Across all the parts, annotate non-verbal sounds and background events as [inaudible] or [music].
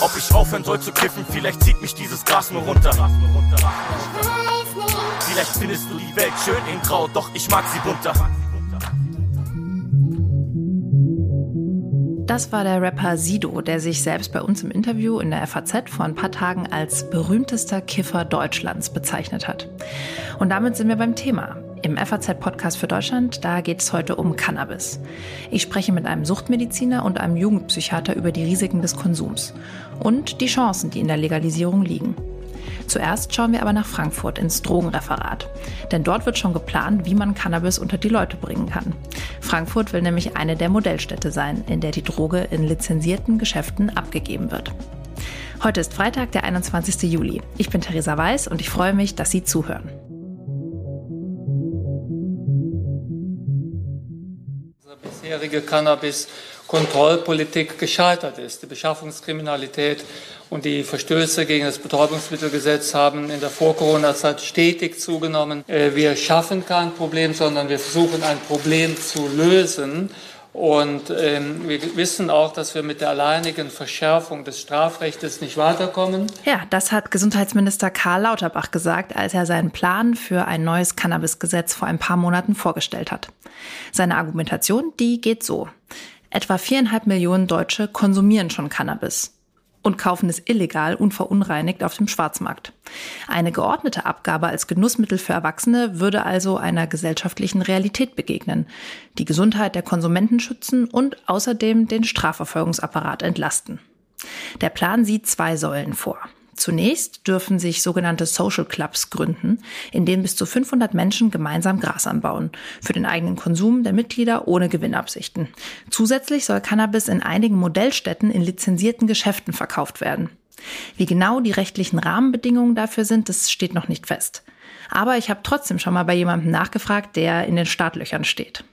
Ob ich aufhören soll zu kiffen, vielleicht zieht mich dieses Gras nur runter. Vielleicht findest du die Welt schön in Grau, doch ich mag sie bunter. Das war der Rapper Sido, der sich selbst bei uns im Interview in der FAZ vor ein paar Tagen als berühmtester Kiffer Deutschlands bezeichnet hat. Und damit sind wir beim Thema. Im FAZ-Podcast für Deutschland, da geht es heute um Cannabis. Ich spreche mit einem Suchtmediziner und einem Jugendpsychiater über die Risiken des Konsums und die Chancen, die in der Legalisierung liegen. Zuerst schauen wir aber nach Frankfurt ins Drogenreferat. Denn dort wird schon geplant, wie man Cannabis unter die Leute bringen kann. Frankfurt will nämlich eine der Modellstädte sein, in der die Droge in lizenzierten Geschäften abgegeben wird. Heute ist Freitag, der 21. Juli. Ich bin Theresa Weiß und ich freue mich, dass Sie zuhören. Bisherige Cannabis-Kontrollpolitik gescheitert ist. Die Beschaffungskriminalität und die Verstöße gegen das Betäubungsmittelgesetz haben in der Vor-Corona-Zeit stetig zugenommen. Äh, wir schaffen kein Problem, sondern wir versuchen ein Problem zu lösen. Und ähm, wir wissen auch, dass wir mit der alleinigen Verschärfung des Strafrechts nicht weiterkommen. Ja, das hat Gesundheitsminister Karl Lauterbach gesagt, als er seinen Plan für ein neues Cannabisgesetz vor ein paar Monaten vorgestellt hat. Seine Argumentation, die geht so. Etwa viereinhalb Millionen Deutsche konsumieren schon Cannabis und kaufen es illegal unverunreinigt auf dem Schwarzmarkt. Eine geordnete Abgabe als Genussmittel für Erwachsene würde also einer gesellschaftlichen Realität begegnen, die Gesundheit der Konsumenten schützen und außerdem den Strafverfolgungsapparat entlasten. Der Plan sieht zwei Säulen vor. Zunächst dürfen sich sogenannte Social Clubs gründen, in denen bis zu 500 Menschen gemeinsam Gras anbauen, für den eigenen Konsum der Mitglieder ohne Gewinnabsichten. Zusätzlich soll Cannabis in einigen Modellstädten in lizenzierten Geschäften verkauft werden. Wie genau die rechtlichen Rahmenbedingungen dafür sind, das steht noch nicht fest. Aber ich habe trotzdem schon mal bei jemandem nachgefragt, der in den Startlöchern steht.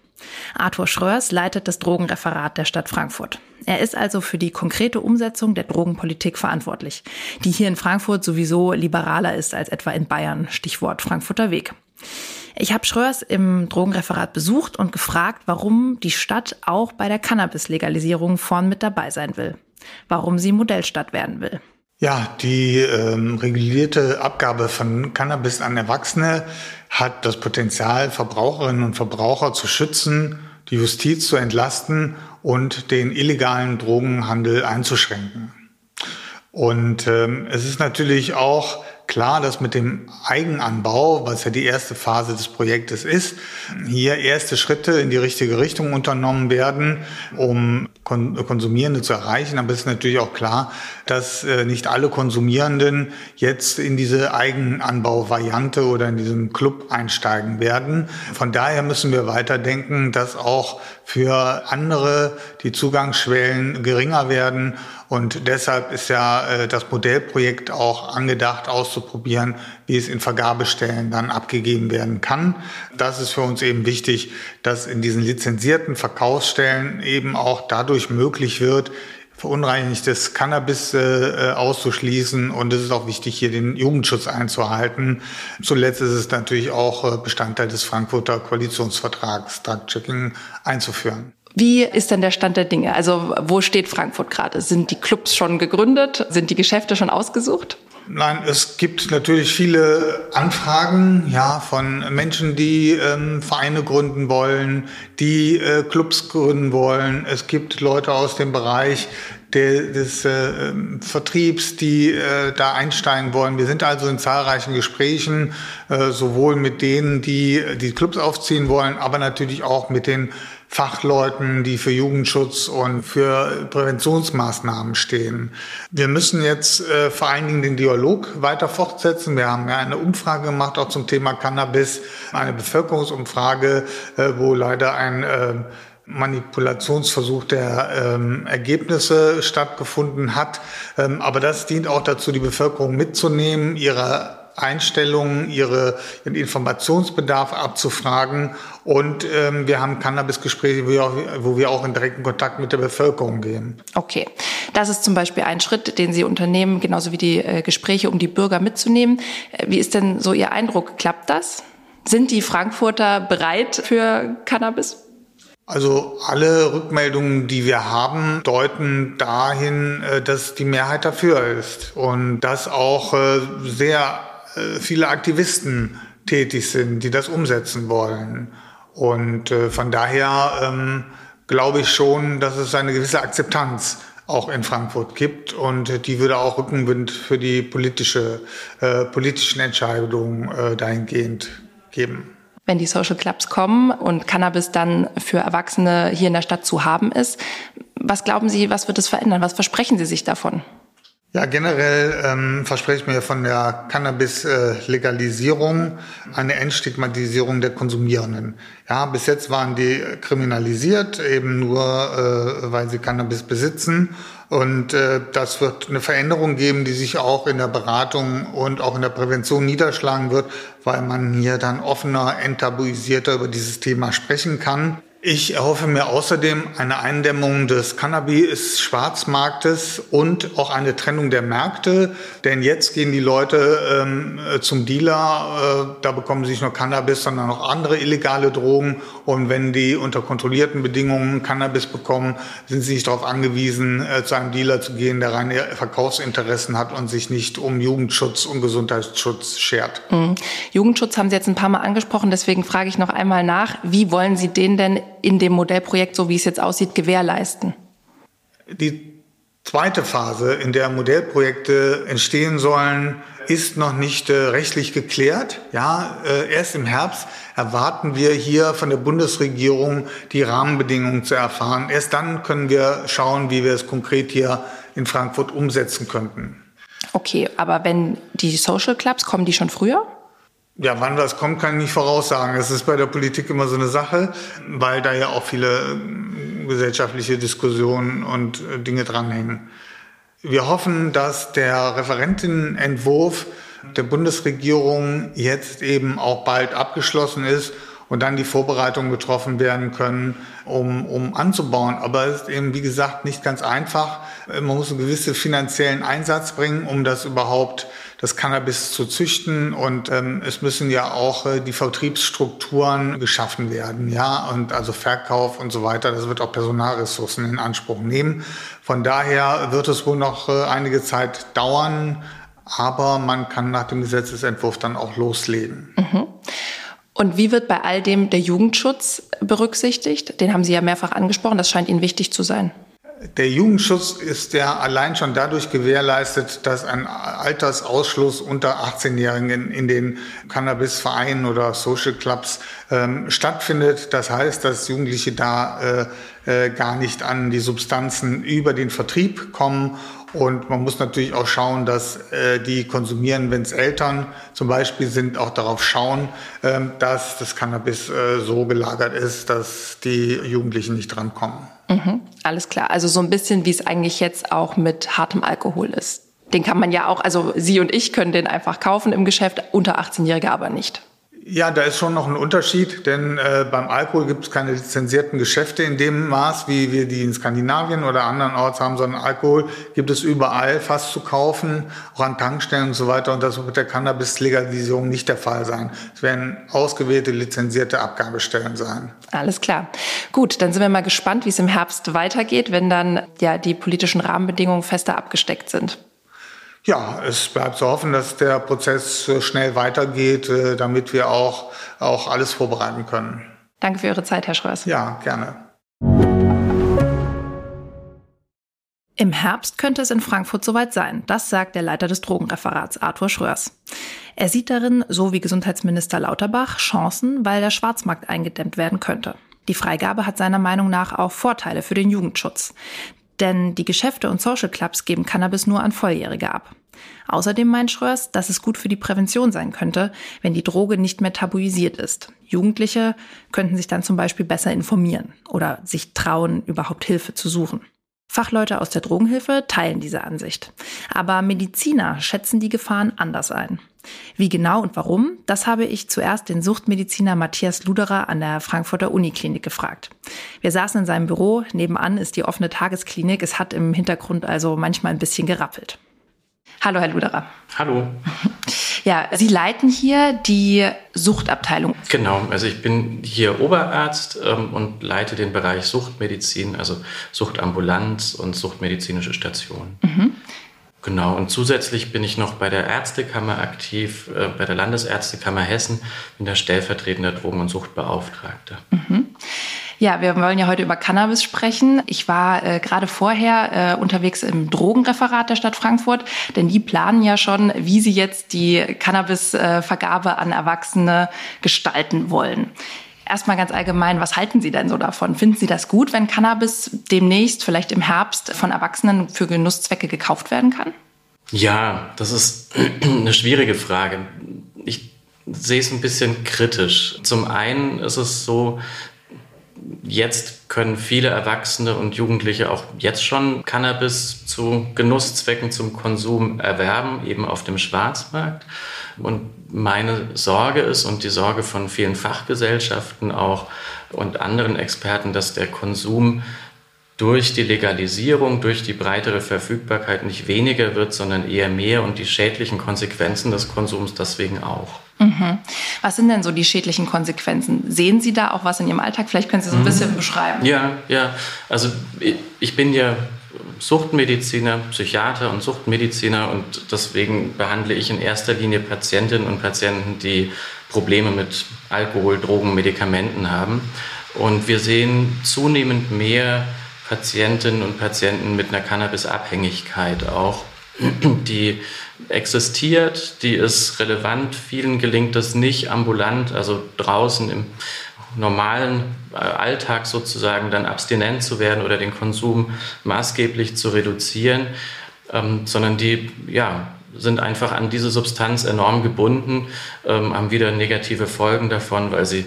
Arthur Schröers leitet das Drogenreferat der Stadt Frankfurt. Er ist also für die konkrete Umsetzung der Drogenpolitik verantwortlich, die hier in Frankfurt sowieso liberaler ist als etwa in Bayern, Stichwort Frankfurter Weg. Ich habe Schröers im Drogenreferat besucht und gefragt, warum die Stadt auch bei der Cannabis-Legalisierung vorn mit dabei sein will. Warum sie Modellstadt werden will. Ja, die ähm, regulierte Abgabe von Cannabis an Erwachsene hat das Potenzial, Verbraucherinnen und Verbraucher zu schützen, die Justiz zu entlasten und den illegalen Drogenhandel einzuschränken. Und ähm, es ist natürlich auch klar, dass mit dem Eigenanbau, was ja die erste Phase des Projektes ist, hier erste Schritte in die richtige Richtung unternommen werden, um Konsumierende zu erreichen. Aber es ist natürlich auch klar, dass äh, nicht alle Konsumierenden jetzt in diese Eigenanbau-Variante oder in diesen Club einsteigen werden. Von daher müssen wir weiterdenken, dass auch für andere die Zugangsschwellen geringer werden und deshalb ist ja äh, das Modellprojekt auch angedacht, auszuprobieren, wie es in Vergabestellen dann abgegeben werden kann. Das ist für uns eben wichtig, dass in diesen lizenzierten Verkaufsstellen eben auch dadurch möglich wird, verunreinigtes Cannabis äh, auszuschließen. Und es ist auch wichtig, hier den Jugendschutz einzuhalten. Zuletzt ist es natürlich auch äh, Bestandteil des Frankfurter Koalitionsvertrags, Drug-Checking einzuführen. Wie ist denn der Stand der Dinge? Also wo steht Frankfurt gerade? Sind die Clubs schon gegründet? Sind die Geschäfte schon ausgesucht? Nein, es gibt natürlich viele Anfragen ja, von Menschen, die ähm, Vereine gründen wollen, die äh, Clubs gründen wollen. Es gibt Leute aus dem Bereich der, des äh, Vertriebs, die äh, da einsteigen wollen. Wir sind also in zahlreichen Gesprächen, äh, sowohl mit denen, die die Clubs aufziehen wollen, aber natürlich auch mit den Fachleuten, die für Jugendschutz und für Präventionsmaßnahmen stehen. Wir müssen jetzt äh, vor allen Dingen den Dialog weiter fortsetzen. Wir haben ja eine Umfrage gemacht, auch zum Thema Cannabis, eine Bevölkerungsumfrage, äh, wo leider ein äh, Manipulationsversuch der ähm, Ergebnisse stattgefunden hat. Ähm, aber das dient auch dazu, die Bevölkerung mitzunehmen, ihre Einstellungen, ihre, ihren Informationsbedarf abzufragen. Und ähm, wir haben Cannabis-Gespräche, wo, wo wir auch in direkten Kontakt mit der Bevölkerung gehen. Okay, das ist zum Beispiel ein Schritt, den Sie unternehmen, genauso wie die äh, Gespräche, um die Bürger mitzunehmen. Äh, wie ist denn so Ihr Eindruck? Klappt das? Sind die Frankfurter bereit für Cannabis? Also alle Rückmeldungen, die wir haben, deuten dahin, äh, dass die Mehrheit dafür ist und dass auch äh, sehr viele Aktivisten tätig sind, die das umsetzen wollen. Und von daher ähm, glaube ich schon, dass es eine gewisse Akzeptanz auch in Frankfurt gibt und die würde auch Rückenwind für die politische, äh, politischen Entscheidungen äh, dahingehend geben wenn die Social Clubs kommen und Cannabis dann für Erwachsene hier in der Stadt zu haben ist. Was glauben Sie, was wird es verändern? Was versprechen Sie sich davon? Ja, generell ähm, verspreche ich mir von der Cannabis-Legalisierung eine Entstigmatisierung der Konsumierenden. Ja, bis jetzt waren die kriminalisiert, eben nur, äh, weil sie Cannabis besitzen. Und äh, das wird eine Veränderung geben, die sich auch in der Beratung und auch in der Prävention niederschlagen wird, weil man hier dann offener, enttabuisierter über dieses Thema sprechen kann. Ich erhoffe mir außerdem eine Eindämmung des Cannabis-Schwarzmarktes und auch eine Trennung der Märkte. Denn jetzt gehen die Leute ähm, zum Dealer, äh, da bekommen sie nicht nur Cannabis, sondern auch andere illegale Drogen. Und wenn die unter kontrollierten Bedingungen Cannabis bekommen, sind sie nicht darauf angewiesen, äh, zu einem Dealer zu gehen, der reine Verkaufsinteressen hat und sich nicht um Jugendschutz und Gesundheitsschutz schert. Mhm. Jugendschutz haben Sie jetzt ein paar Mal angesprochen, deswegen frage ich noch einmal nach, wie wollen Sie den denn in dem Modellprojekt, so wie es jetzt aussieht, gewährleisten? Die zweite Phase, in der Modellprojekte entstehen sollen, ist noch nicht äh, rechtlich geklärt. Ja, äh, erst im Herbst erwarten wir hier von der Bundesregierung die Rahmenbedingungen zu erfahren. Erst dann können wir schauen, wie wir es konkret hier in Frankfurt umsetzen könnten. Okay, aber wenn die Social Clubs kommen die schon früher? Ja, wann das kommt, kann ich nicht voraussagen. Es ist bei der Politik immer so eine Sache, weil da ja auch viele äh, gesellschaftliche Diskussionen und äh, Dinge dranhängen. Wir hoffen, dass der Referentenentwurf der Bundesregierung jetzt eben auch bald abgeschlossen ist und dann die Vorbereitungen getroffen werden können, um, um anzubauen. Aber es ist eben, wie gesagt, nicht ganz einfach. Man muss einen gewissen finanziellen Einsatz bringen, um das überhaupt, das Cannabis zu züchten. Und ähm, es müssen ja auch äh, die Vertriebsstrukturen geschaffen werden, ja, und also Verkauf und so weiter. Das wird auch Personalressourcen in Anspruch nehmen. Von daher wird es wohl noch äh, einige Zeit dauern, aber man kann nach dem Gesetzesentwurf dann auch loslegen. Mhm. Und wie wird bei all dem der Jugendschutz berücksichtigt? Den haben Sie ja mehrfach angesprochen. Das scheint Ihnen wichtig zu sein. Der Jugendschutz ist ja allein schon dadurch gewährleistet, dass ein Altersausschluss unter 18-Jährigen in den Cannabisvereinen oder Social Clubs ähm, stattfindet. Das heißt, dass Jugendliche da äh, äh, gar nicht an die Substanzen über den Vertrieb kommen und man muss natürlich auch schauen, dass äh, die konsumieren, wenn es Eltern zum Beispiel sind, auch darauf schauen, ähm, dass das Cannabis äh, so gelagert ist, dass die Jugendlichen nicht drankommen. Mhm, alles klar. Also so ein bisschen, wie es eigentlich jetzt auch mit hartem Alkohol ist. Den kann man ja auch, also Sie und ich können den einfach kaufen im Geschäft, unter 18-Jährige aber nicht. Ja, da ist schon noch ein Unterschied, denn äh, beim Alkohol gibt es keine lizenzierten Geschäfte in dem Maß, wie wir die in Skandinavien oder andernorts haben, sondern Alkohol gibt es überall fast zu kaufen, auch an Tankstellen und so weiter. Und das wird mit der Cannabis-Legalisierung nicht der Fall sein. Es werden ausgewählte lizenzierte Abgabestellen sein. Alles klar. Gut, dann sind wir mal gespannt, wie es im Herbst weitergeht, wenn dann ja die politischen Rahmenbedingungen fester abgesteckt sind. Ja, es bleibt zu hoffen, dass der Prozess schnell weitergeht, äh, damit wir auch, auch alles vorbereiten können. Danke für Ihre Zeit, Herr Schröers. Ja, gerne. Im Herbst könnte es in Frankfurt soweit sein. Das sagt der Leiter des Drogenreferats, Arthur Schröers. Er sieht darin, so wie Gesundheitsminister Lauterbach, Chancen, weil der Schwarzmarkt eingedämmt werden könnte. Die Freigabe hat seiner Meinung nach auch Vorteile für den Jugendschutz. Denn die Geschäfte und Social Clubs geben Cannabis nur an Volljährige ab. Außerdem meint Schröers, dass es gut für die Prävention sein könnte, wenn die Droge nicht mehr tabuisiert ist. Jugendliche könnten sich dann zum Beispiel besser informieren oder sich trauen, überhaupt Hilfe zu suchen. Fachleute aus der Drogenhilfe teilen diese Ansicht. Aber Mediziner schätzen die Gefahren anders ein. Wie genau und warum, das habe ich zuerst den Suchtmediziner Matthias Luderer an der Frankfurter Uniklinik gefragt. Wir saßen in seinem Büro, nebenan ist die offene Tagesklinik, es hat im Hintergrund also manchmal ein bisschen gerappelt. Hallo, Herr Luderer. Hallo. [laughs] Ja, Sie leiten hier die Suchtabteilung. Genau, also ich bin hier Oberarzt ähm, und leite den Bereich Suchtmedizin, also Suchtambulanz und suchtmedizinische Station. Mhm. Genau, und zusätzlich bin ich noch bei der Ärztekammer aktiv, äh, bei der Landesärztekammer Hessen, bin der stellvertretende Drogen- und Suchtbeauftragte. Mhm. Ja, wir wollen ja heute über Cannabis sprechen. Ich war äh, gerade vorher äh, unterwegs im Drogenreferat der Stadt Frankfurt, denn die planen ja schon, wie sie jetzt die Cannabisvergabe äh, an Erwachsene gestalten wollen. Erstmal ganz allgemein, was halten Sie denn so davon? Finden Sie das gut, wenn Cannabis demnächst, vielleicht im Herbst, von Erwachsenen für Genusszwecke gekauft werden kann? Ja, das ist [clears throat] eine schwierige Frage. Ich sehe es ein bisschen kritisch. Zum einen ist es so, jetzt können viele Erwachsene und Jugendliche auch jetzt schon Cannabis zu Genusszwecken zum Konsum erwerben, eben auf dem Schwarzmarkt. Und meine Sorge ist und die Sorge von vielen Fachgesellschaften auch und anderen Experten, dass der Konsum durch die Legalisierung, durch die breitere Verfügbarkeit nicht weniger wird, sondern eher mehr und die schädlichen Konsequenzen des Konsums deswegen auch. Mhm. Was sind denn so die schädlichen Konsequenzen? Sehen Sie da auch was in Ihrem Alltag? Vielleicht können Sie so ein mhm. bisschen beschreiben. Ja, ja. Also ich bin ja Suchtmediziner, Psychiater und Suchtmediziner und deswegen behandle ich in erster Linie Patientinnen und Patienten, die Probleme mit Alkohol, Drogen, Medikamenten haben. Und wir sehen zunehmend mehr Patientinnen und Patienten mit einer Cannabisabhängigkeit auch, die existiert, die ist relevant. Vielen gelingt es nicht ambulant, also draußen im normalen äh, Alltag sozusagen dann abstinent zu werden oder den Konsum maßgeblich zu reduzieren, ähm, sondern die ja, sind einfach an diese Substanz enorm gebunden, ähm, haben wieder negative Folgen davon, weil sie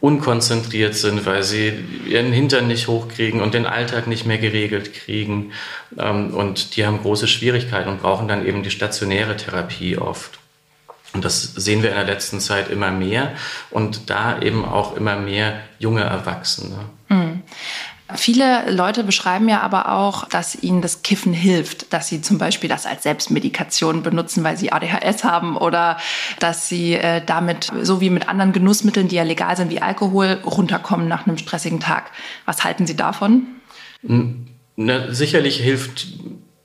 unkonzentriert sind, weil sie ihren Hintern nicht hochkriegen und den Alltag nicht mehr geregelt kriegen. Ähm, und die haben große Schwierigkeiten und brauchen dann eben die stationäre Therapie oft. Und das sehen wir in der letzten Zeit immer mehr und da eben auch immer mehr junge Erwachsene. Viele Leute beschreiben ja aber auch, dass ihnen das Kiffen hilft, dass sie zum Beispiel das als Selbstmedikation benutzen, weil sie ADHS haben oder dass sie äh, damit, so wie mit anderen Genussmitteln, die ja legal sind, wie Alkohol, runterkommen nach einem stressigen Tag. Was halten Sie davon? Na, sicherlich hilft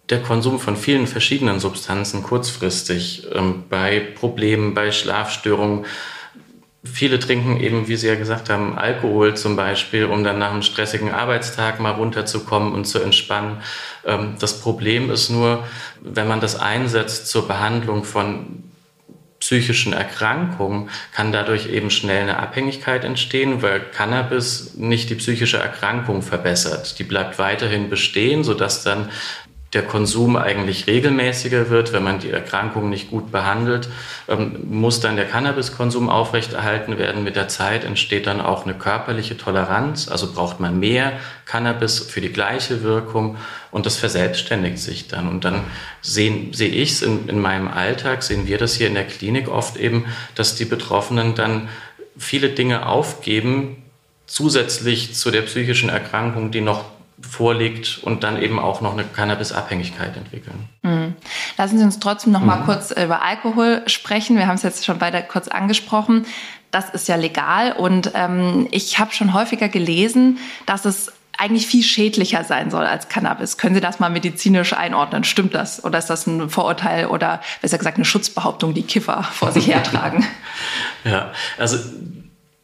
der Konsum von vielen verschiedenen Substanzen kurzfristig ähm, bei Problemen, bei Schlafstörungen. Viele trinken eben, wie Sie ja gesagt haben, Alkohol zum Beispiel, um dann nach einem stressigen Arbeitstag mal runterzukommen und zu entspannen. Ähm, das Problem ist nur, wenn man das einsetzt zur Behandlung von psychischen Erkrankungen, kann dadurch eben schnell eine Abhängigkeit entstehen, weil Cannabis nicht die psychische Erkrankung verbessert. Die bleibt weiterhin bestehen, sodass dann der Konsum eigentlich regelmäßiger wird, wenn man die Erkrankung nicht gut behandelt, ähm, muss dann der Cannabiskonsum aufrechterhalten werden. Mit der Zeit entsteht dann auch eine körperliche Toleranz, also braucht man mehr Cannabis für die gleiche Wirkung und das verselbstständigt sich dann. Und dann sehen, sehe ich es in, in meinem Alltag, sehen wir das hier in der Klinik oft eben, dass die Betroffenen dann viele Dinge aufgeben, zusätzlich zu der psychischen Erkrankung, die noch vorliegt und dann eben auch noch eine Cannabisabhängigkeit entwickeln. Mhm. Lassen Sie uns trotzdem noch mhm. mal kurz über Alkohol sprechen. Wir haben es jetzt schon beide kurz angesprochen. Das ist ja legal und ähm, ich habe schon häufiger gelesen, dass es eigentlich viel schädlicher sein soll als Cannabis. Können Sie das mal medizinisch einordnen? Stimmt das? Oder ist das ein Vorurteil oder besser gesagt eine Schutzbehauptung, die Kiffer vor sich hertragen? [laughs] ja, also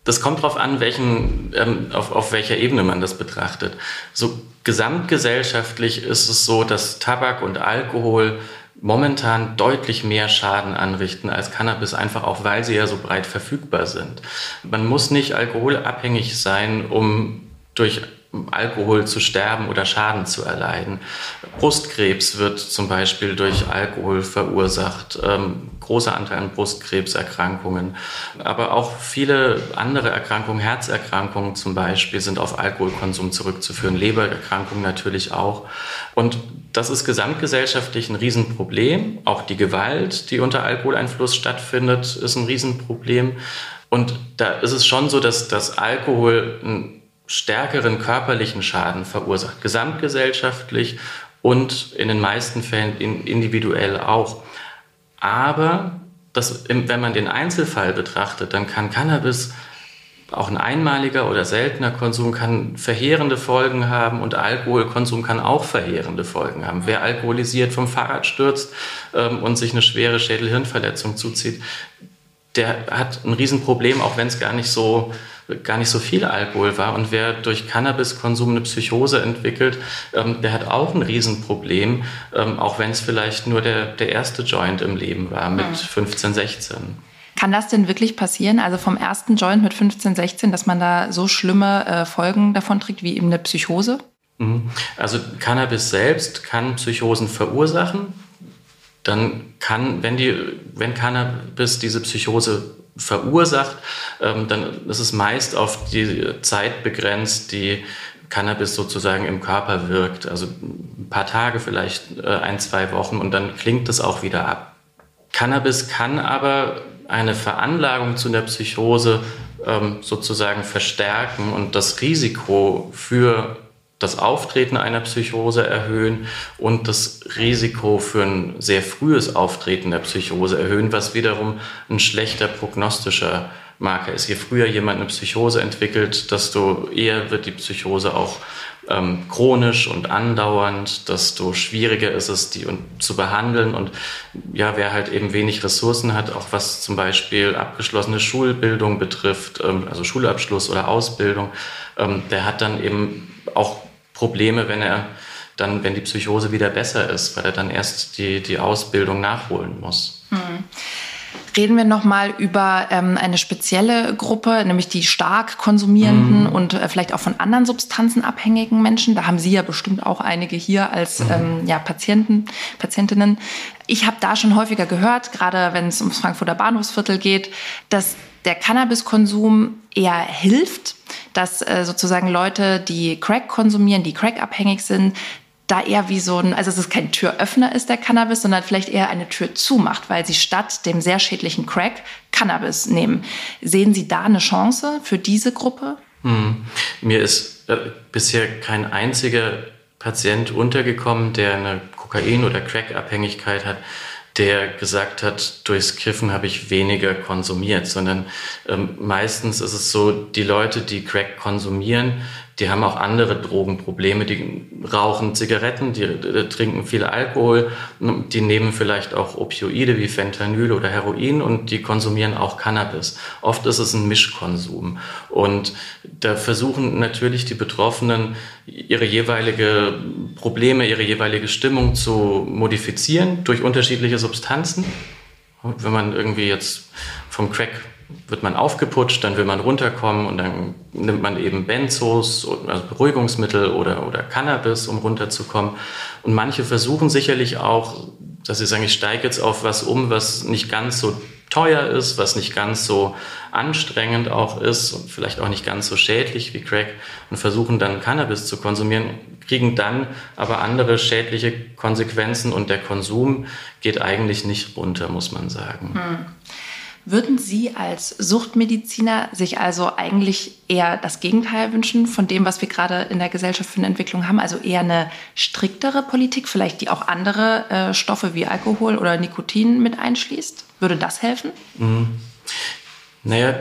das kommt darauf an, welchen, ähm, auf, auf welcher Ebene man das betrachtet. So gesamtgesellschaftlich ist es so, dass Tabak und Alkohol momentan deutlich mehr Schaden anrichten als Cannabis, einfach auch weil sie ja so breit verfügbar sind. Man muss nicht alkoholabhängig sein, um durch Alkohol zu sterben oder Schaden zu erleiden. Brustkrebs wird zum Beispiel durch Alkohol verursacht, ähm, großer Anteil an Brustkrebserkrankungen, aber auch viele andere Erkrankungen, Herzerkrankungen zum Beispiel, sind auf Alkoholkonsum zurückzuführen, Lebererkrankungen natürlich auch. Und das ist gesamtgesellschaftlich ein Riesenproblem. Auch die Gewalt, die unter Alkoholeinfluss stattfindet, ist ein Riesenproblem. Und da ist es schon so, dass, dass Alkohol ein stärkeren körperlichen Schaden verursacht, gesamtgesellschaftlich und in den meisten Fällen individuell auch. Aber das, wenn man den Einzelfall betrachtet, dann kann Cannabis auch ein einmaliger oder seltener Konsum kann verheerende Folgen haben und Alkoholkonsum kann auch verheerende Folgen haben. Wer alkoholisiert vom Fahrrad stürzt ähm, und sich eine schwere Schädelhirnverletzung zuzieht, der hat ein Riesenproblem, auch wenn es gar nicht so gar nicht so viel Alkohol war. Und wer durch Cannabiskonsum eine Psychose entwickelt, ähm, der hat auch ein Riesenproblem, ähm, auch wenn es vielleicht nur der, der erste Joint im Leben war mit mhm. 15, 16. Kann das denn wirklich passieren? Also vom ersten Joint mit 15, 16, dass man da so schlimme äh, Folgen davon trägt wie eben eine Psychose? Mhm. Also Cannabis selbst kann Psychosen verursachen. Dann kann, wenn, die, wenn Cannabis diese Psychose verursacht, ähm, dann ist es meist auf die Zeit begrenzt, die Cannabis sozusagen im Körper wirkt. Also ein paar Tage, vielleicht äh, ein, zwei Wochen und dann klingt es auch wieder ab. Cannabis kann aber eine Veranlagung zu einer Psychose ähm, sozusagen verstärken und das Risiko für das Auftreten einer Psychose erhöhen und das Risiko für ein sehr frühes Auftreten der Psychose erhöhen, was wiederum ein schlechter prognostischer Marker ist. Je früher jemand eine Psychose entwickelt, desto eher wird die Psychose auch ähm, chronisch und andauernd, desto schwieriger ist es, die zu behandeln. Und ja, wer halt eben wenig Ressourcen hat, auch was zum Beispiel abgeschlossene Schulbildung betrifft, ähm, also Schulabschluss oder Ausbildung, ähm, der hat dann eben auch Probleme, wenn er dann, wenn die Psychose wieder besser ist, weil er dann erst die, die Ausbildung nachholen muss. Hm. Reden wir nochmal über ähm, eine spezielle Gruppe, nämlich die stark konsumierenden mhm. und äh, vielleicht auch von anderen Substanzen abhängigen Menschen. Da haben Sie ja bestimmt auch einige hier als mhm. ähm, ja, Patienten, Patientinnen. Ich habe da schon häufiger gehört, gerade wenn es ums Frankfurter Bahnhofsviertel geht, dass der Cannabiskonsum eher hilft, dass äh, sozusagen Leute, die Crack konsumieren, die Crack-abhängig sind, da eher wie so ein, also es ist kein Türöffner ist der Cannabis, sondern vielleicht eher eine Tür zumacht, weil sie statt dem sehr schädlichen Crack Cannabis nehmen. Sehen Sie da eine Chance für diese Gruppe? Hm. Mir ist äh, bisher kein einziger Patient untergekommen, der eine Kokain- oder Crack-Abhängigkeit hat, der gesagt hat, durchs Kiffen habe ich weniger konsumiert, sondern ähm, meistens ist es so, die Leute, die Crack konsumieren, die haben auch andere Drogenprobleme, die rauchen Zigaretten, die, die, trinken viel Alkohol, die nehmen vielleicht auch Opioide wie Fentanyl oder Heroin und die konsumieren auch Cannabis. Oft ist es ein Mischkonsum und da versuchen natürlich die Betroffenen ihre jeweilige Probleme, ihre jeweilige Stimmung zu modifizieren durch unterschiedliche Substanzen. Wenn man irgendwie jetzt vom Crack wird man aufgeputscht, dann will man runterkommen und dann nimmt man eben Benzos, also Beruhigungsmittel oder, oder Cannabis, um runterzukommen. Und manche versuchen sicherlich auch, dass sie sagen, ich steige jetzt auf was um, was nicht ganz so teuer ist, was nicht ganz so anstrengend auch ist und vielleicht auch nicht ganz so schädlich wie Crack und versuchen dann Cannabis zu konsumieren, kriegen dann aber andere schädliche Konsequenzen und der Konsum geht eigentlich nicht runter, muss man sagen. Hm. Würden Sie als Suchtmediziner sich also eigentlich eher das Gegenteil wünschen von dem, was wir gerade in der Gesellschaft für eine Entwicklung haben? Also eher eine striktere Politik, vielleicht die auch andere äh, Stoffe wie Alkohol oder Nikotin mit einschließt? Würde das helfen? Mhm. Naja,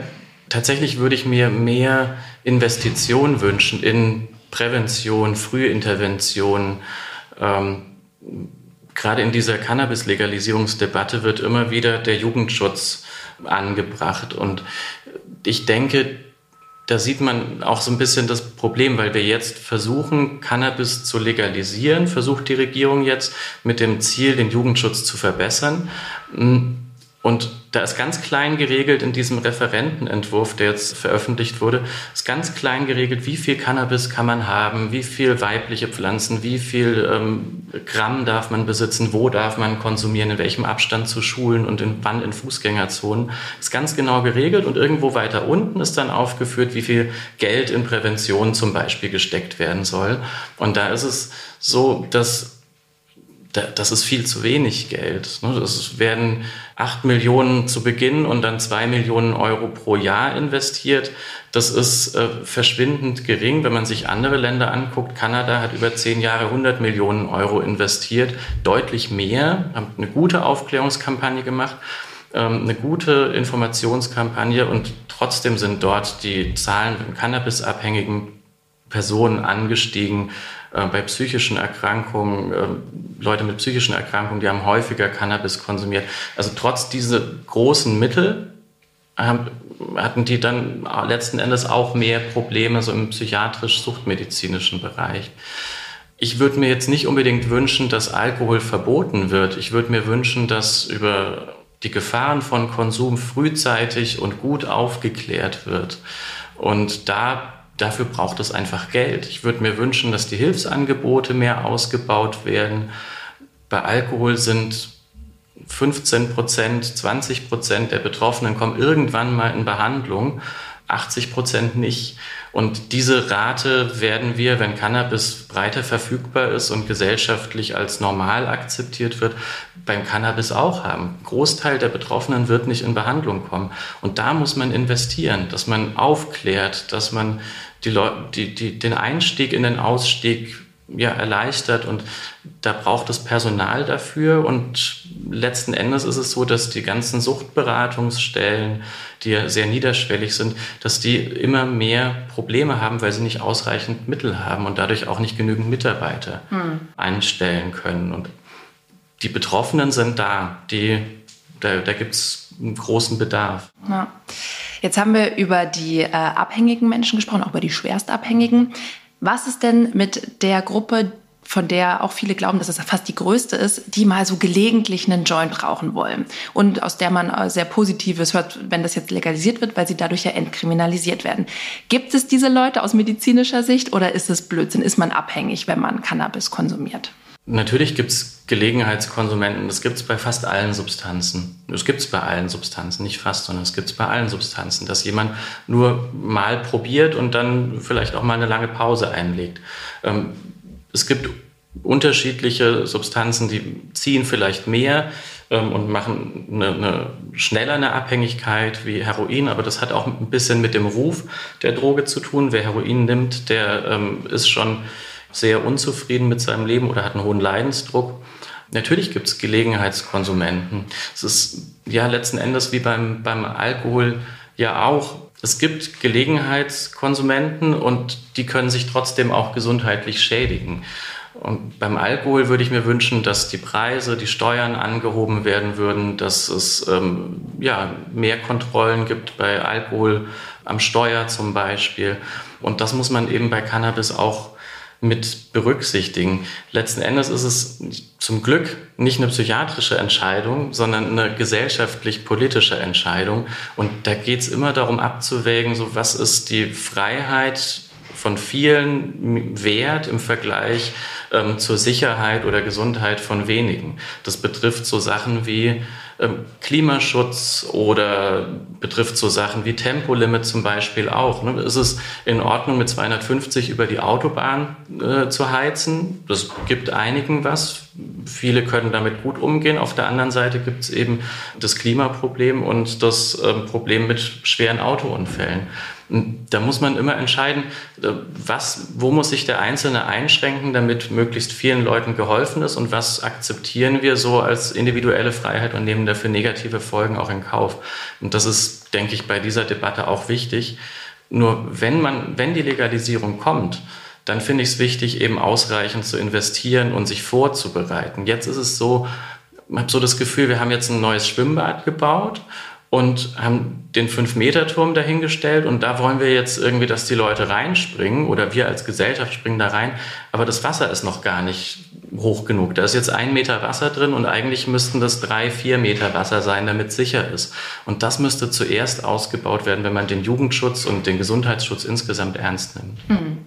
tatsächlich würde ich mir mehr Investitionen wünschen in Prävention, Frühintervention. Ähm, gerade in dieser Cannabis-Legalisierungsdebatte wird immer wieder der Jugendschutz angebracht. Und ich denke, da sieht man auch so ein bisschen das Problem, weil wir jetzt versuchen, Cannabis zu legalisieren, versucht die Regierung jetzt mit dem Ziel, den Jugendschutz zu verbessern. Und da ist ganz klein geregelt in diesem Referentenentwurf, der jetzt veröffentlicht wurde, ist ganz klein geregelt, wie viel Cannabis kann man haben, wie viel weibliche Pflanzen, wie viel ähm, Gramm darf man besitzen, wo darf man konsumieren, in welchem Abstand zu Schulen und in, wann in Fußgängerzonen. Ist ganz genau geregelt und irgendwo weiter unten ist dann aufgeführt, wie viel Geld in Prävention zum Beispiel gesteckt werden soll. Und da ist es so, dass das ist viel zu wenig Geld. Ne? Es werden acht Millionen zu Beginn und dann zwei Millionen Euro pro Jahr investiert. Das ist äh, verschwindend gering, wenn man sich andere Länder anguckt. Kanada hat über zehn Jahre 100 Millionen Euro investiert, deutlich mehr, haben eine gute Aufklärungskampagne gemacht, ähm, eine gute Informationskampagne und trotzdem sind dort die Zahlen von Cannabisabhängigen Personen angestiegen bei psychischen Erkrankungen, äh, Leute mit psychischen Erkrankungen, die haben häufiger Cannabis konsumiert. Also trotz dieser großen Mittel hatten die dann letzten Endes auch mehr Probleme so im psychiatrisch-suchtmedizinischen Bereich. Ich würde mir jetzt nicht unbedingt wünschen, dass Alkohol verboten wird. Ich würde mir wünschen, dass über die Gefahren von Konsum frühzeitig und gut aufgeklärt wird. Und da dafür braucht es einfach Geld. Ich würde mir wünschen, dass die Hilfsangebote mehr ausgebaut werden. Bei Alkohol sind 15 Prozent, 20 Prozent der Betroffenen kommen irgendwann mal in Behandlung, 80 Prozent nicht. Und diese Rate werden wir, wenn Cannabis breiter verfügbar ist und gesellschaftlich als normal akzeptiert wird, beim Cannabis auch haben. Ein Großteil der Betroffenen wird nicht in Behandlung kommen. Und da muss man investieren, dass man aufklärt, dass man die Leute, die, die, den Einstieg in den Ausstieg ja, erleichtert und da braucht es Personal dafür und letzten Endes ist es so, dass die ganzen Suchtberatungsstellen, die ja sehr niederschwellig sind, dass die immer mehr Probleme haben, weil sie nicht ausreichend Mittel haben und dadurch auch nicht genügend Mitarbeiter hm. einstellen können. Und die Betroffenen sind da, die, da, da gibt es einen großen Bedarf. Ja. Jetzt haben wir über die äh, abhängigen Menschen gesprochen, auch über die schwerstabhängigen. Was ist denn mit der Gruppe, von der auch viele glauben, dass es fast die größte ist, die mal so gelegentlich einen Joint rauchen wollen und aus der man äh, sehr Positives hört, wenn das jetzt legalisiert wird, weil sie dadurch ja entkriminalisiert werden. Gibt es diese Leute aus medizinischer Sicht oder ist es Blödsinn? Ist man abhängig, wenn man Cannabis konsumiert? Natürlich gibt es Gelegenheitskonsumenten. Das gibt es bei fast allen Substanzen. Das gibt es bei allen Substanzen, nicht fast, sondern es gibt es bei allen Substanzen, dass jemand nur mal probiert und dann vielleicht auch mal eine lange Pause einlegt. Ähm, es gibt unterschiedliche Substanzen, die ziehen vielleicht mehr ähm, und machen eine, eine, schneller eine Abhängigkeit wie Heroin, aber das hat auch ein bisschen mit dem Ruf der Droge zu tun. Wer Heroin nimmt, der ähm, ist schon sehr unzufrieden mit seinem Leben oder hat einen hohen Leidensdruck. Natürlich gibt es Gelegenheitskonsumenten. Es ist ja letzten Endes wie beim, beim Alkohol ja auch. Es gibt Gelegenheitskonsumenten und die können sich trotzdem auch gesundheitlich schädigen. Und beim Alkohol würde ich mir wünschen, dass die Preise, die Steuern angehoben werden würden, dass es ähm, ja, mehr Kontrollen gibt bei Alkohol am Steuer zum Beispiel. Und das muss man eben bei Cannabis auch mit berücksichtigen. Letzten Endes ist es zum Glück nicht eine psychiatrische Entscheidung, sondern eine gesellschaftlich-politische Entscheidung. Und da geht es immer darum abzuwägen, so was ist die Freiheit von vielen wert im Vergleich ähm, zur Sicherheit oder Gesundheit von wenigen. Das betrifft so Sachen wie Klimaschutz oder betrifft so Sachen wie Tempolimit zum Beispiel auch. Ne? Ist es in Ordnung, mit 250 über die Autobahn äh, zu heizen? Das gibt einigen was. Viele können damit gut umgehen. Auf der anderen Seite gibt es eben das Klimaproblem und das ähm, Problem mit schweren Autounfällen. Da muss man immer entscheiden, äh, was, wo muss sich der Einzelne einschränken, damit möglichst vielen Leuten geholfen ist und was akzeptieren wir so als individuelle Freiheit und nehmen dafür negative Folgen auch in Kauf. Und das ist, denke ich, bei dieser Debatte auch wichtig. Nur wenn man, wenn die Legalisierung kommt, dann finde ich es wichtig, eben ausreichend zu investieren und sich vorzubereiten. Jetzt ist es so, ich habe so das Gefühl, wir haben jetzt ein neues Schwimmbad gebaut und haben den 5-Meter-Turm dahingestellt und da wollen wir jetzt irgendwie, dass die Leute reinspringen oder wir als Gesellschaft springen da rein, aber das Wasser ist noch gar nicht hoch genug. Da ist jetzt ein Meter Wasser drin und eigentlich müssten das drei, vier Meter Wasser sein, damit es sicher ist. Und das müsste zuerst ausgebaut werden, wenn man den Jugendschutz und den Gesundheitsschutz insgesamt ernst nimmt. Hm.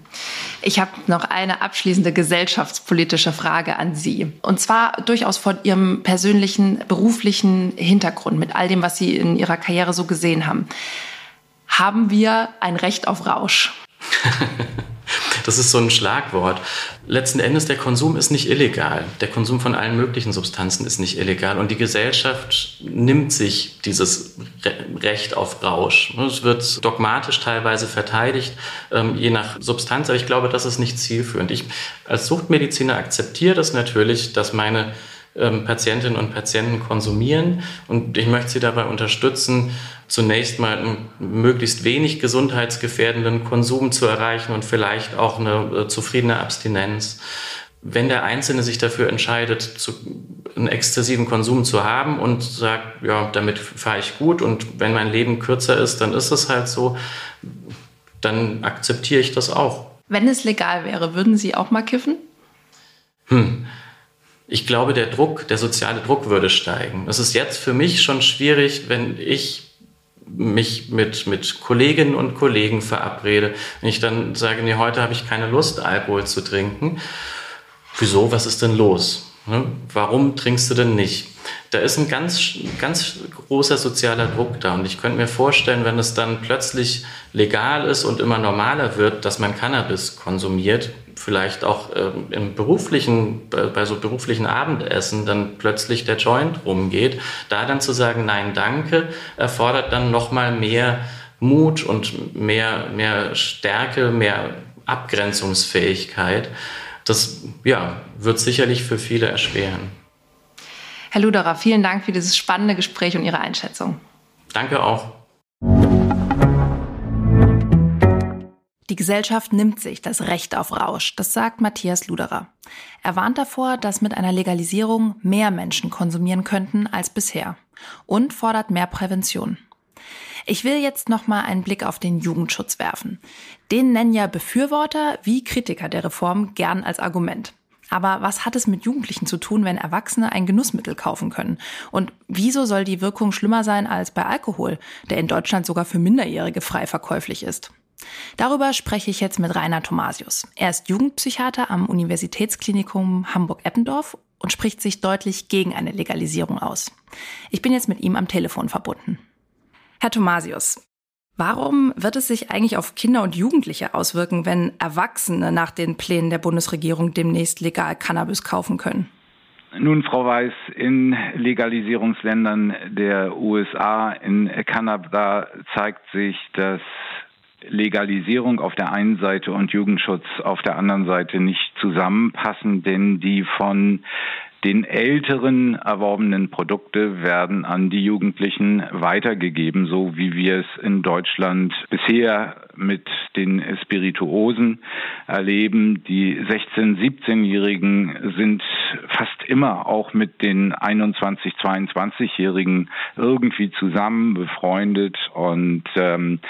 Ich habe noch eine abschließende gesellschaftspolitische Frage an Sie. Und zwar durchaus von Ihrem persönlichen beruflichen Hintergrund, mit all dem, was Sie in Ihrer Karriere so gesehen haben. Haben wir ein Recht auf Rausch? [laughs] das ist so ein Schlagwort. Letzten Endes, der Konsum ist nicht illegal. Der Konsum von allen möglichen Substanzen ist nicht illegal. Und die Gesellschaft nimmt sich dieses Recht auf Rausch. Es wird dogmatisch teilweise verteidigt, ähm, je nach Substanz. Aber ich glaube, das ist nicht zielführend. Ich als Suchtmediziner akzeptiere das natürlich, dass meine ähm, Patientinnen und Patienten konsumieren. Und ich möchte sie dabei unterstützen, zunächst mal einen möglichst wenig gesundheitsgefährdenden Konsum zu erreichen und vielleicht auch eine äh, zufriedene Abstinenz. Wenn der Einzelne sich dafür entscheidet, zu, einen exzessiven Konsum zu haben und sagt, ja, damit fahre ich gut und wenn mein Leben kürzer ist, dann ist es halt so, dann akzeptiere ich das auch. Wenn es legal wäre, würden Sie auch mal kiffen? Hm. Ich glaube, der Druck, der soziale Druck würde steigen. Es ist jetzt für mich schon schwierig, wenn ich mich mit, mit Kolleginnen und Kollegen verabrede, wenn ich dann sage, nee, heute habe ich keine Lust, Alkohol zu trinken. Wieso? Was ist denn los? Ne? Warum trinkst du denn nicht? Da ist ein ganz, ganz großer sozialer Druck da. Und ich könnte mir vorstellen, wenn es dann plötzlich legal ist und immer normaler wird, dass man Cannabis konsumiert, vielleicht auch äh, im beruflichen, bei, bei, so beruflichen Abendessen dann plötzlich der Joint rumgeht, da dann zu sagen, nein, danke, erfordert dann nochmal mehr Mut und mehr, mehr Stärke, mehr Abgrenzungsfähigkeit. Das ja, wird sicherlich für viele erschweren. Herr Luderer, vielen Dank für dieses spannende Gespräch und Ihre Einschätzung. Danke auch. Die Gesellschaft nimmt sich das Recht auf Rausch, das sagt Matthias Luderer. Er warnt davor, dass mit einer Legalisierung mehr Menschen konsumieren könnten als bisher und fordert mehr Prävention. Ich will jetzt noch mal einen Blick auf den Jugendschutz werfen. Den nennen ja Befürworter wie Kritiker der Reform gern als Argument. Aber was hat es mit Jugendlichen zu tun, wenn Erwachsene ein Genussmittel kaufen können? Und wieso soll die Wirkung schlimmer sein als bei Alkohol, der in Deutschland sogar für Minderjährige frei verkäuflich ist? Darüber spreche ich jetzt mit Rainer Thomasius. Er ist Jugendpsychiater am Universitätsklinikum Hamburg-Eppendorf und spricht sich deutlich gegen eine Legalisierung aus. Ich bin jetzt mit ihm am Telefon verbunden. Herr Thomasius, warum wird es sich eigentlich auf Kinder und Jugendliche auswirken, wenn Erwachsene nach den Plänen der Bundesregierung demnächst legal Cannabis kaufen können? Nun, Frau Weiß, in Legalisierungsländern der USA, in Kanada zeigt sich, dass Legalisierung auf der einen Seite und Jugendschutz auf der anderen Seite nicht zusammenpassen, denn die von den älteren erworbenen Produkte werden an die Jugendlichen weitergegeben, so wie wir es in Deutschland bisher mit den Spirituosen erleben. Die 16-, 17-Jährigen sind fast immer auch mit den 21-, 22-Jährigen irgendwie zusammen befreundet und ähm,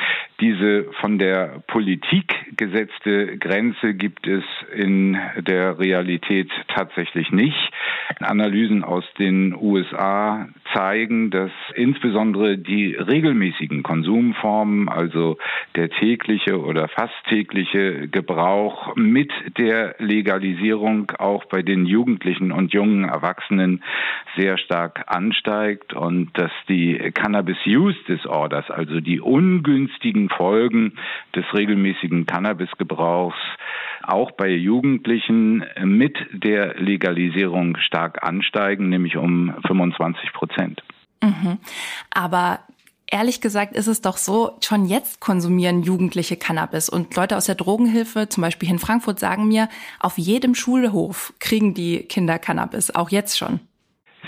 diese von der Politik gesetzte Grenze gibt es in der Realität tatsächlich nicht. Analysen aus den USA zeigen, dass insbesondere die regelmäßigen Konsumformen, also der tägliche oder fast tägliche Gebrauch mit der Legalisierung auch bei den Jugendlichen und jungen Erwachsenen sehr stark ansteigt und dass die Cannabis Use Disorders, also die ungünstigen Folgen des regelmäßigen Cannabisgebrauchs, auch bei Jugendlichen mit der Legalisierung stark ansteigen, nämlich um 25 Prozent. Mhm. Aber ehrlich gesagt ist es doch so, schon jetzt konsumieren Jugendliche Cannabis und Leute aus der Drogenhilfe, zum Beispiel in Frankfurt, sagen mir, auf jedem Schulhof kriegen die Kinder Cannabis, auch jetzt schon.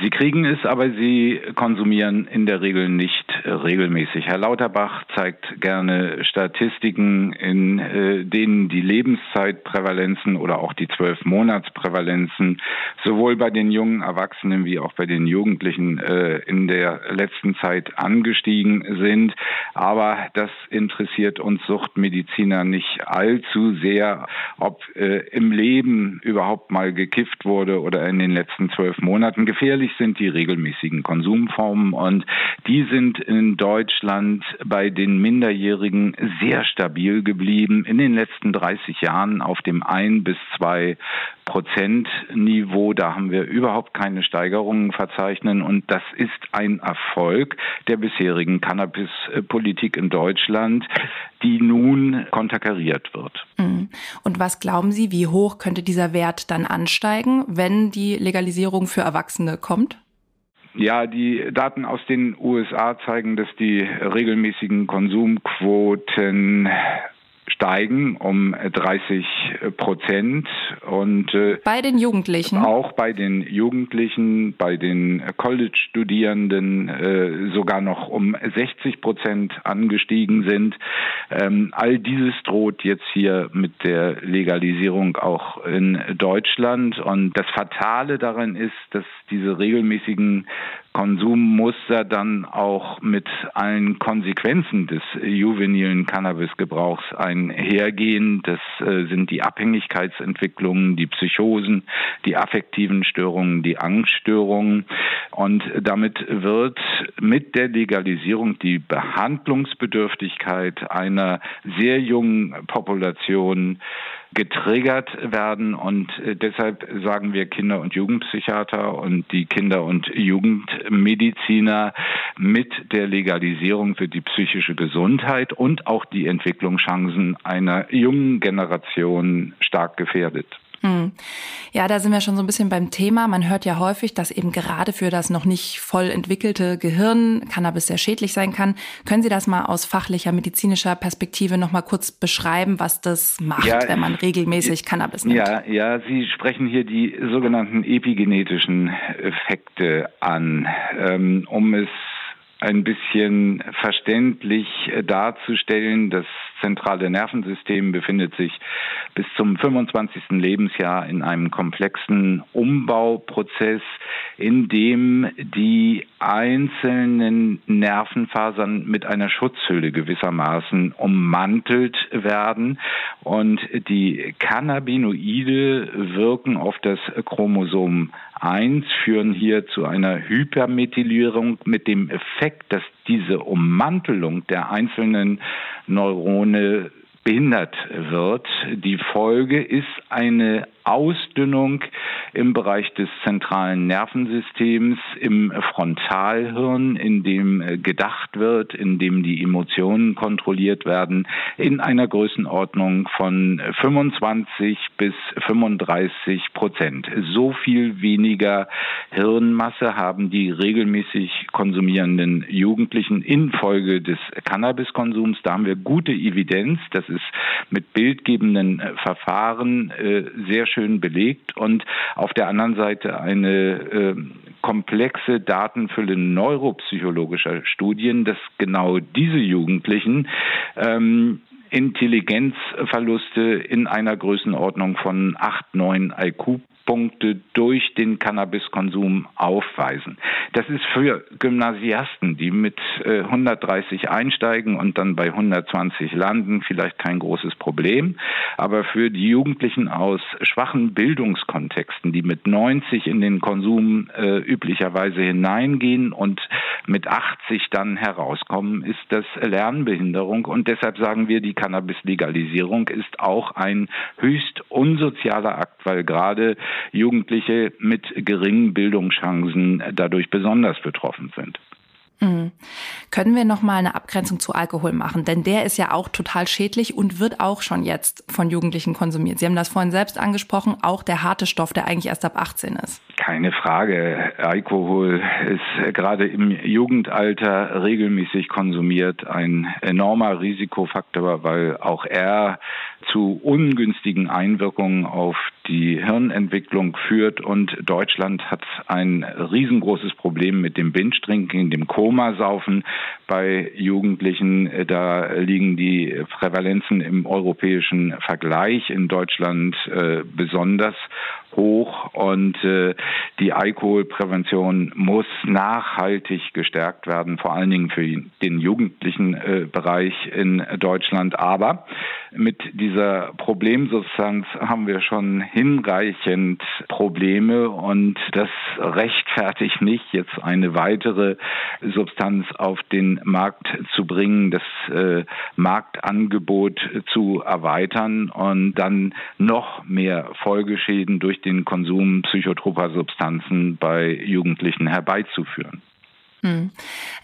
Sie kriegen es, aber sie konsumieren in der Regel nicht äh, regelmäßig. Herr Lauterbach zeigt gerne Statistiken, in äh, denen die Lebenszeitprävalenzen oder auch die zwölf Monatsprävalenzen sowohl bei den jungen Erwachsenen wie auch bei den Jugendlichen äh, in der letzten Zeit angestiegen sind. Aber das interessiert uns Suchtmediziner nicht allzu sehr, ob im Leben überhaupt mal gekifft wurde oder in den letzten zwölf Monaten. Gefährlich gefährlich sind die regelmäßigen Konsumformen und die sind in Deutschland bei den Minderjährigen sehr stabil geblieben. In den letzten 30 Jahren auf dem ein bis zwei Prozent Niveau. Da haben wir überhaupt keine Steigerungen verzeichnen und das ist ein Erfolg der bisherigen Cannabispolitik in Deutschland, die nun konterkariert wird. Mhm. Und was glauben Sie, wie hoch könnte dieser Wert dann ansteigen, wenn die Legalisierung für Erwachsene kommt? Ja, die Daten aus den USA zeigen, dass die regelmäßigen Konsumquoten steigen um 30 Prozent. Und äh, bei den Jugendlichen? Auch bei den Jugendlichen, bei den College-Studierenden äh, sogar noch um 60 Prozent angestiegen sind. Ähm, all dieses droht jetzt hier mit der Legalisierung auch in Deutschland. Und das Fatale daran ist, dass diese regelmäßigen Konsummuster dann auch mit allen Konsequenzen des juvenilen Cannabisgebrauchs einhergehen. Das äh, sind die Abhängigkeitsentwicklungen, die Psychosen, die affektiven Störungen, die Angststörungen. Und damit wird mit der Legalisierung die Behandlungsbedürftigkeit einer sehr jungen Population getriggert werden. Und äh, deshalb sagen wir Kinder- und Jugendpsychiater und die Kinder- und Jugendmediziner mit der Legalisierung wird die psychische Gesundheit und auch die Entwicklungschancen einer jungen Generation stark gefährdet. Hm. Ja, da sind wir schon so ein bisschen beim Thema. Man hört ja häufig, dass eben gerade für das noch nicht voll entwickelte Gehirn Cannabis sehr schädlich sein kann. Können Sie das mal aus fachlicher, medizinischer Perspektive noch mal kurz beschreiben, was das macht, ja, wenn man regelmäßig Cannabis nimmt? Ja, ja, Sie sprechen hier die sogenannten epigenetischen Effekte an. Ähm, um es ein bisschen verständlich darzustellen. Das zentrale Nervensystem befindet sich bis zum 25. Lebensjahr in einem komplexen Umbauprozess, in dem die einzelnen Nervenfasern mit einer Schutzhülle gewissermaßen ummantelt werden und die Cannabinoide wirken auf das Chromosom 1 führen hier zu einer Hypermethylierung mit dem Effekt, dass diese Ummantelung der einzelnen Neurone behindert wird. Die Folge ist eine Ausdünnung im Bereich des zentralen Nervensystems, im Frontalhirn, in dem äh, gedacht wird, in dem die Emotionen kontrolliert werden, in einer Größenordnung von 25 bis 35 Prozent. So viel weniger Hirnmasse haben die regelmäßig konsumierenden Jugendlichen infolge des Cannabiskonsums. Da haben wir gute Evidenz. Das ist mit bildgebenden äh, Verfahren äh, sehr schön belegt und auf der anderen Seite eine äh, komplexe Datenfülle neuropsychologischer Studien, dass genau diese Jugendlichen ähm, Intelligenzverluste in einer Größenordnung von 8, 9 IQ Punkte durch den Cannabiskonsum aufweisen. Das ist für Gymnasiasten, die mit 130 äh, einsteigen und dann bei 120 landen, vielleicht kein großes Problem. Aber für die Jugendlichen aus schwachen Bildungskontexten, die mit 90 in den Konsum äh, üblicherweise hineingehen und mit 80 dann herauskommen, ist das Lernbehinderung. Und deshalb sagen wir, die Cannabis-Legalisierung ist auch ein höchst unsozialer Akt, weil gerade Jugendliche mit geringen Bildungschancen dadurch besonders betroffen sind. Mhm. Können wir noch mal eine Abgrenzung zu Alkohol machen? Denn der ist ja auch total schädlich und wird auch schon jetzt von Jugendlichen konsumiert. Sie haben das vorhin selbst angesprochen, auch der harte Stoff, der eigentlich erst ab 18 ist. Keine Frage. Alkohol ist gerade im Jugendalter regelmäßig konsumiert ein enormer Risikofaktor, weil auch er zu ungünstigen Einwirkungen auf die Hirnentwicklung führt. Und Deutschland hat ein riesengroßes Problem mit dem Binge-Drinking, dem Co Komasaufen bei Jugendlichen. Äh, da liegen die Prävalenzen im europäischen Vergleich in Deutschland äh, besonders hoch und äh, die Alkoholprävention muss nachhaltig gestärkt werden, vor allen Dingen für den jugendlichen äh, Bereich in Deutschland. Aber mit dieser Problemsubstanz haben wir schon hinreichend Probleme und das rechtfertigt nicht, jetzt eine weitere Substanz auf den Markt zu bringen, das äh, Marktangebot zu erweitern und dann noch mehr Folgeschäden durch den Konsum psychotroper Substanzen bei Jugendlichen herbeizuführen. Hm.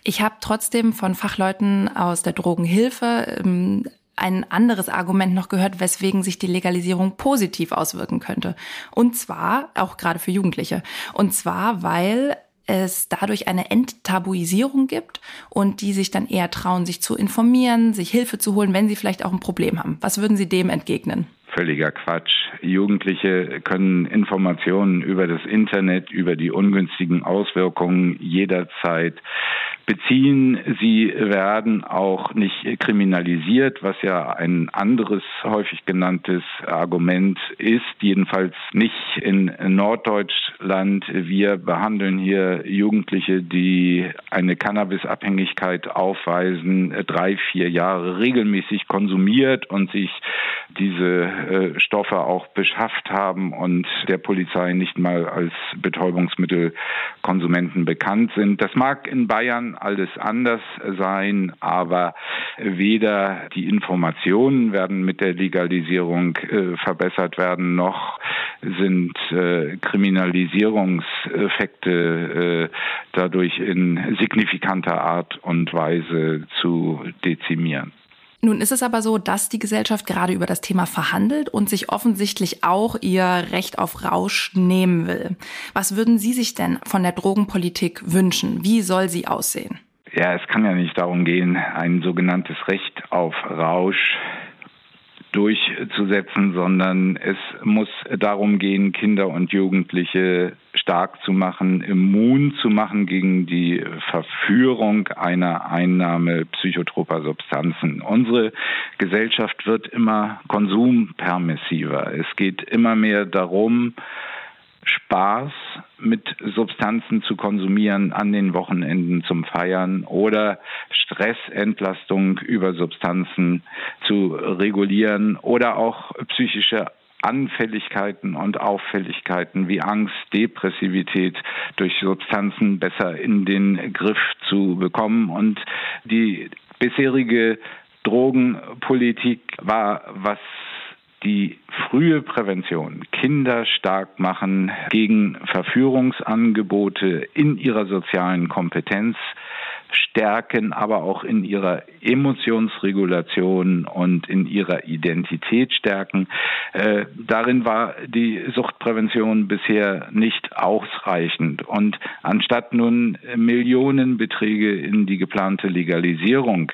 Ich habe trotzdem von Fachleuten aus der Drogenhilfe ähm, ein anderes Argument noch gehört, weswegen sich die Legalisierung positiv auswirken könnte. Und zwar auch gerade für Jugendliche. Und zwar, weil es dadurch eine Enttabuisierung gibt und die sich dann eher trauen, sich zu informieren, sich Hilfe zu holen, wenn sie vielleicht auch ein Problem haben. Was würden Sie dem entgegnen? Völliger Quatsch. Jugendliche können Informationen über das Internet, über die ungünstigen Auswirkungen jederzeit beziehen. Sie werden auch nicht kriminalisiert, was ja ein anderes häufig genanntes Argument ist, jedenfalls nicht in Norddeutschland. Wir behandeln hier Jugendliche, die eine Cannabisabhängigkeit aufweisen, drei, vier Jahre regelmäßig konsumiert und sich diese äh, Stoffe auch beschafft haben und der Polizei nicht mal als Betäubungsmittelkonsumenten bekannt sind. Das mag in Bayern alles anders sein, aber weder die Informationen werden mit der Legalisierung äh, verbessert werden, noch sind äh, Kriminalisierungseffekte dadurch in signifikanter Art und Weise zu dezimieren. Nun ist es aber so, dass die Gesellschaft gerade über das Thema verhandelt und sich offensichtlich auch ihr Recht auf Rausch nehmen will. Was würden Sie sich denn von der Drogenpolitik wünschen? Wie soll sie aussehen? Ja, es kann ja nicht darum gehen, ein sogenanntes Recht auf Rausch durchzusetzen, sondern es muss darum gehen, Kinder und Jugendliche stark zu machen, immun zu machen gegen die Verführung einer Einnahme psychotroper Substanzen. Unsere Gesellschaft wird immer konsumpermissiver. Es geht immer mehr darum, Spaß mit Substanzen zu konsumieren an den Wochenenden zum Feiern oder Stressentlastung über Substanzen zu regulieren oder auch psychische Anfälligkeiten und Auffälligkeiten wie Angst, Depressivität durch Substanzen besser in den Griff zu bekommen. Und die bisherige Drogenpolitik war, was die frühe Prävention, Kinder stark machen gegen Verführungsangebote in ihrer sozialen Kompetenz, stärken, aber auch in ihrer Emotionsregulation und in ihrer Identität stärken. Äh, darin war die Suchtprävention bisher nicht ausreichend. Und anstatt nun Millionenbeträge in die geplante Legalisierung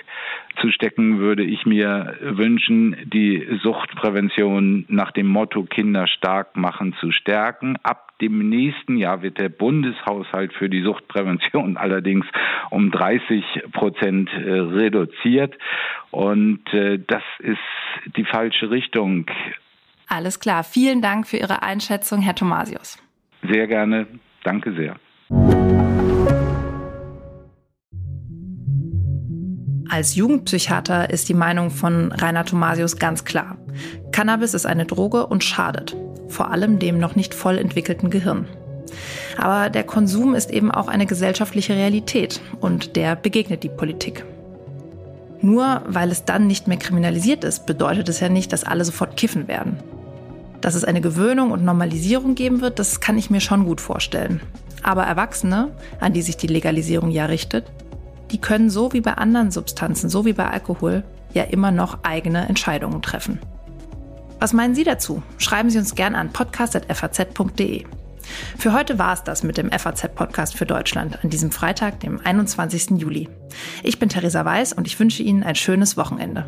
zu stecken, würde ich mir wünschen, die Suchtprävention nach dem Motto Kinder stark machen zu stärken. Ab dem nächsten Jahr wird der Bundeshaushalt für die Suchtprävention [laughs] allerdings um 30 Prozent äh, reduziert. Und äh, das ist die falsche Richtung. Alles klar. Vielen Dank für Ihre Einschätzung, Herr Thomasius. Sehr gerne. Danke sehr. Als Jugendpsychiater ist die Meinung von Rainer Thomasius ganz klar. Cannabis ist eine Droge und schadet, vor allem dem noch nicht voll entwickelten Gehirn. Aber der Konsum ist eben auch eine gesellschaftliche Realität und der begegnet die Politik. Nur weil es dann nicht mehr kriminalisiert ist, bedeutet es ja nicht, dass alle sofort kiffen werden. Dass es eine Gewöhnung und Normalisierung geben wird, das kann ich mir schon gut vorstellen. Aber Erwachsene, an die sich die Legalisierung ja richtet, die können so wie bei anderen Substanzen, so wie bei Alkohol, ja immer noch eigene Entscheidungen treffen. Was meinen Sie dazu? Schreiben Sie uns gerne an podcast.faz.de. Für heute war es das mit dem FAZ-Podcast für Deutschland an diesem Freitag, dem 21. Juli. Ich bin Theresa Weiß und ich wünsche Ihnen ein schönes Wochenende.